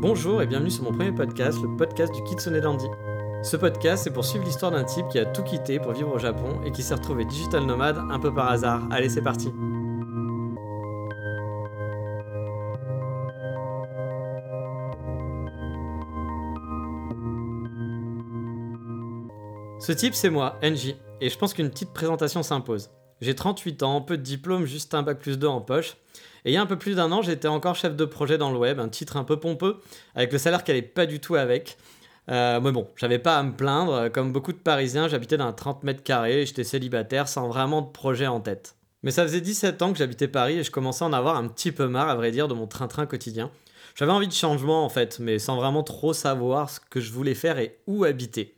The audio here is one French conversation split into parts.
Bonjour et bienvenue sur mon premier podcast, le podcast du Kitsune Dandy. Ce podcast, c'est pour suivre l'histoire d'un type qui a tout quitté pour vivre au Japon et qui s'est retrouvé digital nomade un peu par hasard. Allez, c'est parti. Ce type, c'est moi, NJ, et je pense qu'une petite présentation s'impose. J'ai 38 ans, peu de diplôme, juste un bac plus 2 en poche. Et il y a un peu plus d'un an, j'étais encore chef de projet dans le web, un titre un peu pompeux, avec le salaire qui allait pas du tout avec. Euh, mais bon, j'avais pas à me plaindre. Comme beaucoup de Parisiens, j'habitais dans un 30 mètres carrés, j'étais célibataire sans vraiment de projet en tête. Mais ça faisait 17 ans que j'habitais Paris et je commençais à en avoir un petit peu marre, à vrai dire, de mon train-train quotidien. J'avais envie de changement en fait, mais sans vraiment trop savoir ce que je voulais faire et où habiter.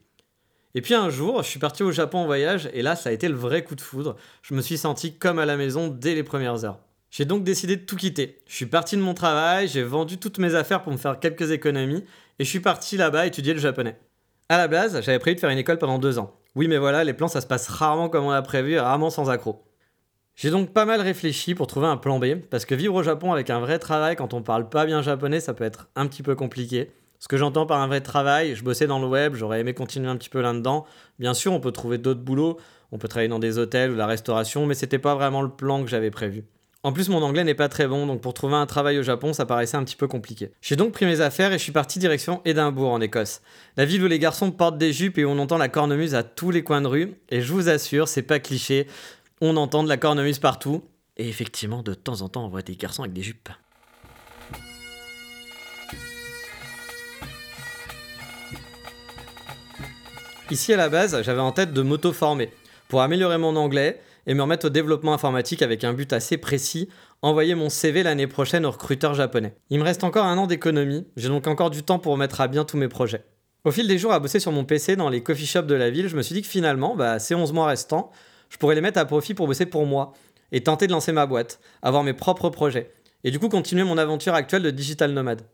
Et puis un jour, je suis parti au Japon en voyage et là, ça a été le vrai coup de foudre. Je me suis senti comme à la maison dès les premières heures. J'ai donc décidé de tout quitter. Je suis parti de mon travail, j'ai vendu toutes mes affaires pour me faire quelques économies et je suis parti là-bas étudier le japonais. À la base, j'avais prévu de faire une école pendant deux ans. Oui, mais voilà, les plans ça se passe rarement comme on l'a prévu rarement sans accroc. J'ai donc pas mal réfléchi pour trouver un plan B, parce que vivre au Japon avec un vrai travail quand on parle pas bien japonais, ça peut être un petit peu compliqué. Ce que j'entends par un vrai travail, je bossais dans le web, j'aurais aimé continuer un petit peu là-dedans. Bien sûr, on peut trouver d'autres boulots, on peut travailler dans des hôtels ou la restauration, mais c'était pas vraiment le plan que j'avais prévu. En plus, mon anglais n'est pas très bon, donc pour trouver un travail au Japon, ça paraissait un petit peu compliqué. J'ai donc pris mes affaires et je suis parti direction Édimbourg en Écosse. La ville où les garçons portent des jupes et où on entend la cornemuse à tous les coins de rue. Et je vous assure, c'est pas cliché, on entend de la cornemuse partout. Et effectivement, de temps en temps, on voit des garçons avec des jupes. Ici à la base, j'avais en tête de m'auto-former pour améliorer mon anglais et me remettre au développement informatique avec un but assez précis, envoyer mon CV l'année prochaine aux recruteurs japonais. Il me reste encore un an d'économie, j'ai donc encore du temps pour mettre à bien tous mes projets. Au fil des jours à bosser sur mon PC dans les coffee shops de la ville, je me suis dit que finalement, bah, ces 11 mois restants, je pourrais les mettre à profit pour bosser pour moi et tenter de lancer ma boîte, avoir mes propres projets, et du coup continuer mon aventure actuelle de digital nomade.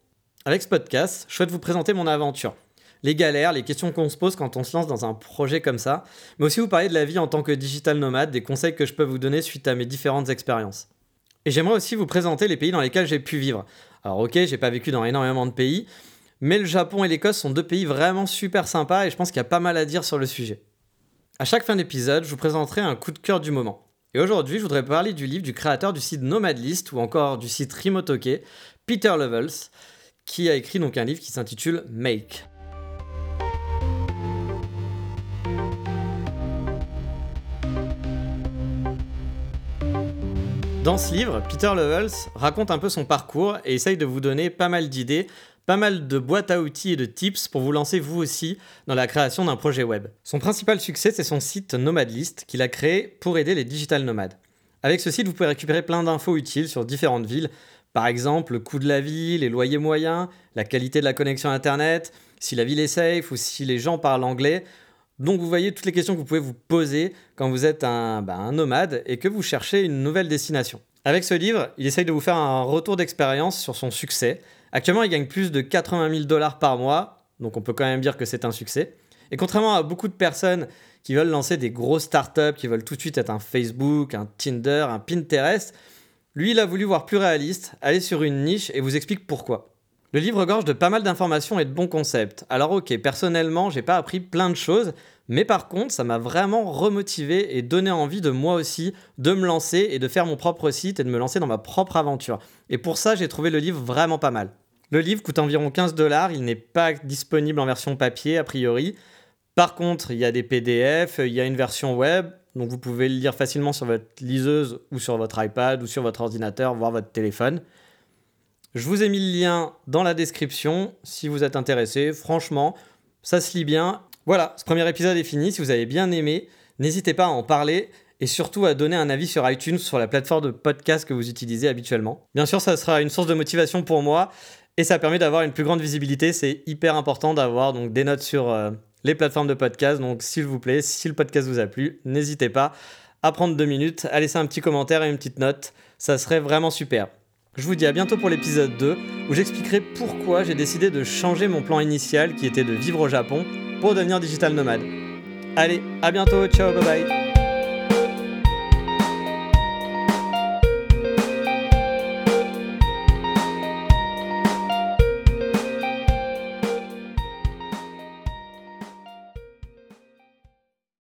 Avec ce podcast, je souhaite vous présenter mon aventure, les galères, les questions qu'on se pose quand on se lance dans un projet comme ça, mais aussi vous parler de la vie en tant que digital nomade, des conseils que je peux vous donner suite à mes différentes expériences. Et j'aimerais aussi vous présenter les pays dans lesquels j'ai pu vivre. Alors ok, j'ai pas vécu dans énormément de pays, mais le Japon et l'Écosse sont deux pays vraiment super sympas et je pense qu'il y a pas mal à dire sur le sujet. À chaque fin d'épisode, je vous présenterai un coup de cœur du moment. Et aujourd'hui, je voudrais parler du livre du créateur du site Nomadlist ou encore du site Rimotoke, Peter Levels, qui a écrit donc un livre qui s'intitule Make. Dans ce livre, Peter Levels raconte un peu son parcours et essaye de vous donner pas mal d'idées, pas mal de boîtes à outils et de tips pour vous lancer vous aussi dans la création d'un projet web. Son principal succès, c'est son site Nomadlist qu'il a créé pour aider les digital nomades. Avec ce site, vous pouvez récupérer plein d'infos utiles sur différentes villes, par exemple le coût de la vie, les loyers moyens, la qualité de la connexion Internet, si la ville est safe ou si les gens parlent anglais. Donc vous voyez toutes les questions que vous pouvez vous poser quand vous êtes un, bah, un, nomade et que vous cherchez une nouvelle destination. Avec ce livre, il essaye de vous faire un retour d'expérience sur son succès. Actuellement, il gagne plus de 80 000 dollars par mois, donc on peut quand même dire que c'est un succès. Et contrairement à beaucoup de personnes qui veulent lancer des grosses startups, qui veulent tout de suite être un Facebook, un Tinder, un Pinterest, lui, il a voulu voir plus réaliste, aller sur une niche et vous explique pourquoi. Le livre gorge de pas mal d'informations et de bons concepts. Alors ok, personnellement, j'ai pas appris plein de choses, mais par contre, ça m'a vraiment remotivé et donné envie de moi aussi de me lancer et de faire mon propre site et de me lancer dans ma propre aventure. Et pour ça, j'ai trouvé le livre vraiment pas mal. Le livre coûte environ 15 dollars, il n'est pas disponible en version papier a priori. Par contre, il y a des PDF, il y a une version web, donc vous pouvez le lire facilement sur votre liseuse ou sur votre iPad ou sur votre ordinateur, voire votre téléphone. Je vous ai mis le lien dans la description si vous êtes intéressé. Franchement, ça se lit bien. Voilà, ce premier épisode est fini. Si vous avez bien aimé, n'hésitez pas à en parler et surtout à donner un avis sur iTunes, sur la plateforme de podcast que vous utilisez habituellement. Bien sûr, ça sera une source de motivation pour moi et ça permet d'avoir une plus grande visibilité. C'est hyper important d'avoir donc des notes sur euh, les plateformes de podcast. Donc, s'il vous plaît, si le podcast vous a plu, n'hésitez pas à prendre deux minutes, à laisser un petit commentaire et une petite note. Ça serait vraiment super. Je vous dis à bientôt pour l'épisode 2 où j'expliquerai pourquoi j'ai décidé de changer mon plan initial qui était de vivre au Japon pour devenir digital nomade. Allez, à bientôt, ciao, bye bye